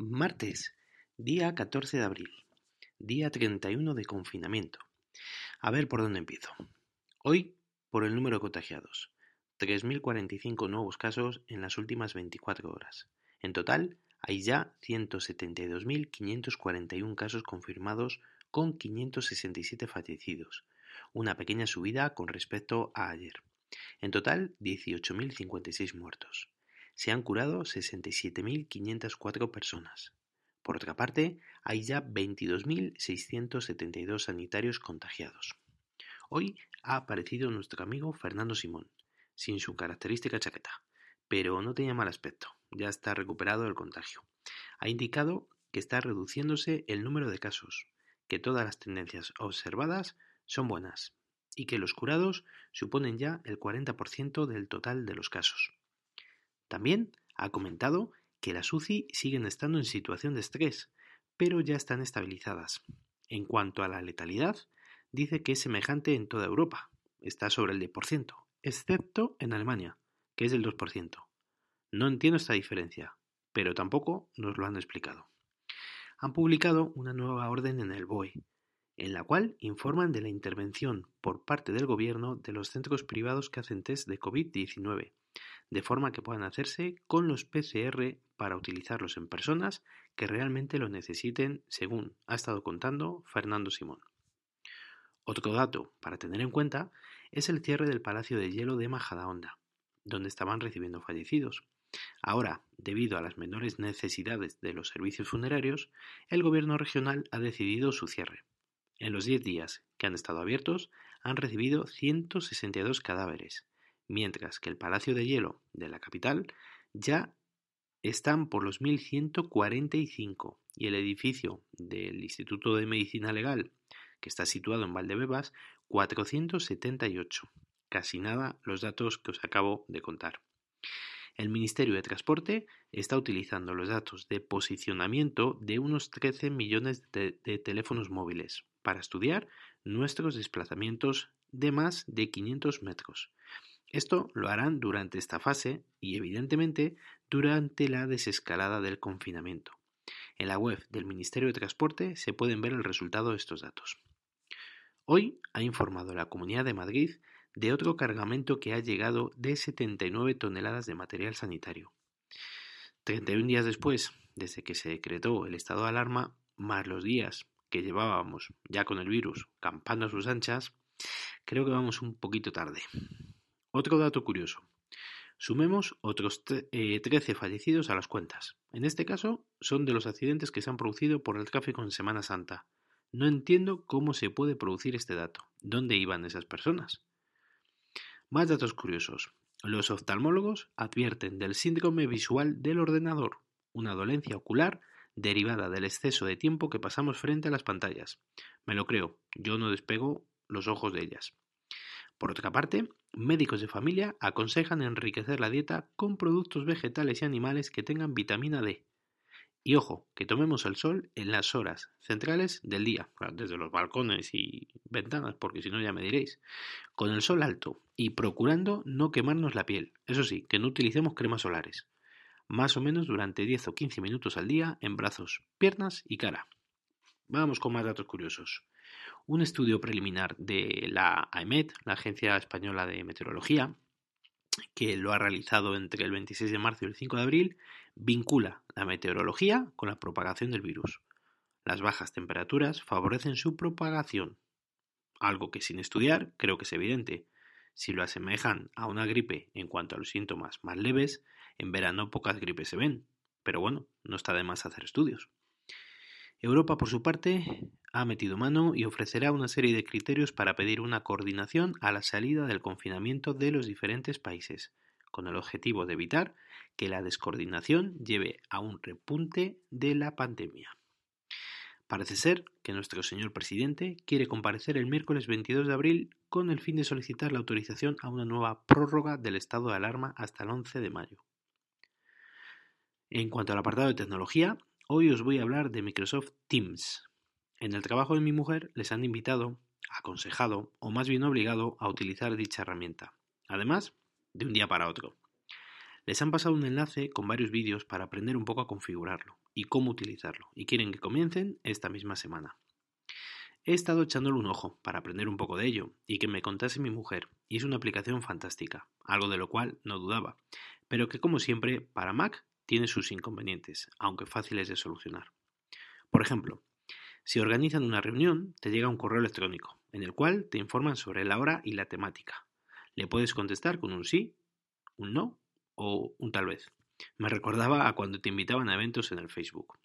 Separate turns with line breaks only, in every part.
Martes, día 14 de abril, día 31 de confinamiento. A ver por dónde empiezo. Hoy, por el número de contagiados. 3.045 nuevos casos en las últimas 24 horas. En total, hay ya 172.541 casos confirmados con 567 fallecidos, una pequeña subida con respecto a ayer. En total, 18.056 muertos se han curado 67.504 personas. Por otra parte, hay ya 22.672 sanitarios contagiados. Hoy ha aparecido nuestro amigo Fernando Simón, sin su característica chaqueta, pero no tenía mal aspecto, ya está recuperado del contagio. Ha indicado que está reduciéndose el número de casos, que todas las tendencias observadas son buenas y que los curados suponen ya el 40% del total de los casos. También ha comentado que las UCI siguen estando en situación de estrés, pero ya están estabilizadas. En cuanto a la letalidad, dice que es semejante en toda Europa, está sobre el 10%, excepto en Alemania, que es del 2%. No entiendo esta diferencia, pero tampoco nos lo han explicado. Han publicado una nueva orden en el BOE, en la cual informan de la intervención por parte del gobierno de los centros privados que hacen test de COVID-19 de forma que puedan hacerse con los PCR para utilizarlos en personas que realmente lo necesiten, según ha estado contando Fernando Simón. Otro dato para tener en cuenta es el cierre del Palacio de Hielo de Majadahonda, donde estaban recibiendo fallecidos. Ahora, debido a las menores necesidades de los servicios funerarios, el gobierno regional ha decidido su cierre. En los 10 días que han estado abiertos, han recibido 162 cadáveres, mientras que el Palacio de Hielo de la capital ya están por los 1145 y el edificio del Instituto de Medicina Legal, que está situado en Valdebebas, 478. Casi nada los datos que os acabo de contar. El Ministerio de Transporte está utilizando los datos de posicionamiento de unos 13 millones de, de, teléfonos móviles para estudiar nuestros desplazamientos de más de 500 metros, esto lo harán durante esta fase y evidentemente durante la desescalada del confinamiento. En la web del Ministerio de Transporte se pueden ver el resultado de estos datos. Hoy ha informado la Comunidad de Madrid de otro cargamento que ha llegado de 79 toneladas de material sanitario. 31 días después, desde que se decretó el estado de alarma, más los días que llevábamos ya con el virus campando a sus anchas, creo que vamos un poquito tarde. Otro dato curioso. Sumemos otros 13 eh, fallecidos a las cuentas. En este caso, son de los accidentes que se han producido por el tráfico en Semana Santa. No entiendo cómo se puede producir este dato. ¿Dónde iban esas personas? Más datos curiosos. Los oftalmólogos advierten del síndrome visual del ordenador, una dolencia ocular derivada del exceso de tiempo que pasamos frente a las pantallas. Me lo creo, yo no despego los ojos de ellas. Por otra parte, médicos de familia aconsejan enriquecer la dieta con productos vegetales y animales que tengan vitamina D. Y ojo, que tomemos el sol en las horas centrales del día, desde los balcones y ventanas, porque si no ya me diréis, con el sol alto y procurando no quemarnos la piel. Eso sí, que no utilicemos cremas solares. Más o menos durante 10 o 15 minutos al día en brazos, piernas y cara. Vamos con más datos curiosos. Un estudio preliminar de la AEMET, la Agencia Española de Meteorología, que lo ha realizado entre el 26 de marzo y el 5 de abril, vincula la meteorología con la propagación del virus. Las bajas temperaturas favorecen su propagación, algo que sin estudiar creo que es evidente. Si lo asemejan a una gripe en cuanto a los síntomas más leves, en verano pocas gripes se ven, pero bueno, no está de más hacer estudios. Europa, por su parte, ha metido mano y ofrecerá una serie de criterios para pedir una coordinación a la salida del confinamiento de los diferentes países, con el objetivo de evitar que la descoordinación lleve a un repunte de la pandemia. Parece ser que nuestro señor presidente quiere comparecer el miércoles 22 de abril con el fin de solicitar la autorización a una nueva prórroga del estado de alarma hasta el 11 de mayo. En cuanto al apartado de tecnología, Hoy os voy a hablar de Microsoft Teams. En el trabajo de mi mujer les han invitado, aconsejado o más bien obligado a utilizar dicha herramienta, además de un día para otro. Les han pasado un enlace con varios vídeos para aprender un poco a configurarlo y cómo utilizarlo, y quieren que comiencen esta misma semana. He estado echándole un ojo para aprender un poco de ello y que me contase mi mujer, y es una aplicación fantástica, algo de lo cual no dudaba, pero que como siempre para Mac tiene sus inconvenientes, aunque fáciles de solucionar. Por ejemplo, si organizan una reunión, te llega un correo electrónico, en el cual te informan sobre la hora y la temática. Le puedes contestar con un sí, un no o un tal vez. Me recordaba a cuando te invitaban a eventos en el Facebook.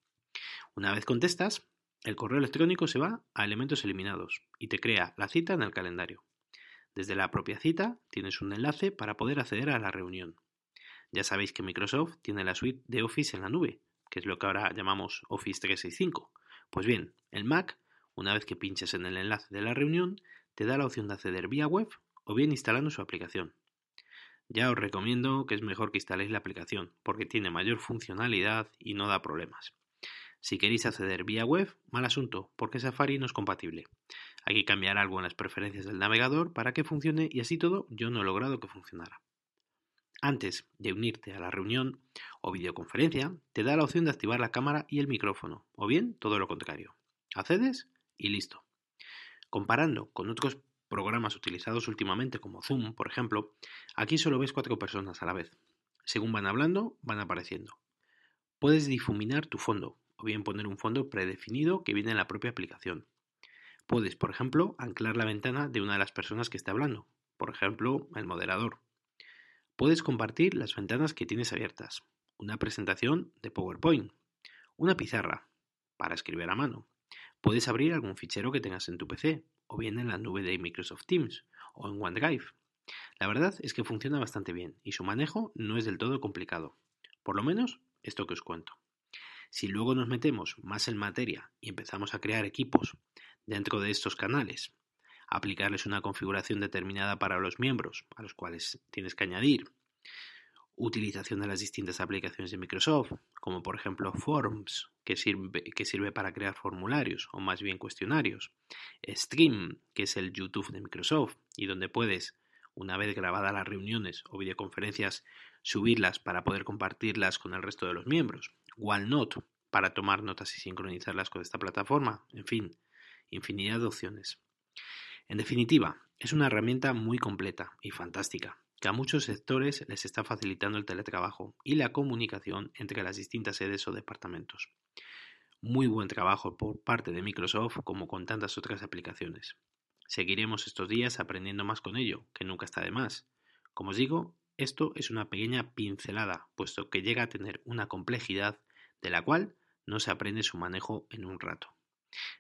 Una vez contestas, el correo electrónico se va a elementos eliminados y te crea la cita en el calendario. Desde la propia cita tienes un enlace para poder acceder a la reunión. Ya sabéis que Microsoft tiene la suite de Office en la nube, que es lo que ahora llamamos Office 365. Pues bien, el Mac, una vez que pinches en el enlace de la reunión, te da la opción de acceder vía web o bien instalando su aplicación. Ya os recomiendo que es mejor que instaléis la aplicación, porque tiene mayor funcionalidad y no da problemas. Si queréis acceder vía web, mal asunto, porque Safari no es compatible. Hay que cambiar algo en las preferencias del navegador para que funcione y así todo yo no he logrado que funcionara. Antes de unirte a la reunión o videoconferencia, te da la opción de activar la cámara y el micrófono, o bien todo lo contrario. Accedes y listo. Comparando con otros programas utilizados últimamente como Zoom, por ejemplo, aquí solo ves cuatro personas a la vez. Según van hablando, van apareciendo. Puedes difuminar tu fondo, o bien poner un fondo predefinido que viene en la propia aplicación. Puedes, por ejemplo, anclar la ventana de una de las personas que esté hablando, por ejemplo, el moderador. Puedes compartir las ventanas que tienes abiertas, una presentación de PowerPoint, una pizarra para escribir a mano. Puedes abrir algún fichero que tengas en tu PC, o bien en la nube de Microsoft Teams, o en OneDrive. La verdad es que funciona bastante bien y su manejo no es del todo complicado. Por lo menos esto que os cuento. Si luego nos metemos más en materia y empezamos a crear equipos dentro de estos canales, aplicarles una configuración determinada para los miembros, a los cuales tienes que añadir, utilización de las distintas aplicaciones de Microsoft, como por ejemplo Forms, que sirve, que sirve para crear formularios o más bien cuestionarios, Stream, que es el YouTube de Microsoft y donde puedes, una vez grabadas las reuniones o videoconferencias, subirlas para poder compartirlas con el resto de los miembros, OneNote para tomar notas y sincronizarlas con esta plataforma, en fin, infinidad de opciones. En definitiva, es una herramienta muy completa y fantástica, que a muchos sectores les está facilitando el teletrabajo y la comunicación entre las distintas sedes o departamentos. Muy buen trabajo por parte de Microsoft como con tantas otras aplicaciones. Seguiremos estos días aprendiendo más con ello, que nunca está de más. Como os digo, esto es una pequeña pincelada, puesto que llega a tener una complejidad de la cual no se aprende su manejo en un rato.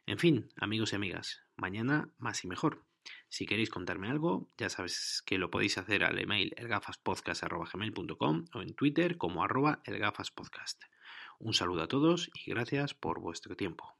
En fin, amigos y amigas, mañana más y mejor. Si queréis contarme algo, ya sabes que lo podéis hacer al email elgafaspodcast.gmail.com o en Twitter como arroba elgafaspodcast. Un saludo a todos y gracias por vuestro tiempo.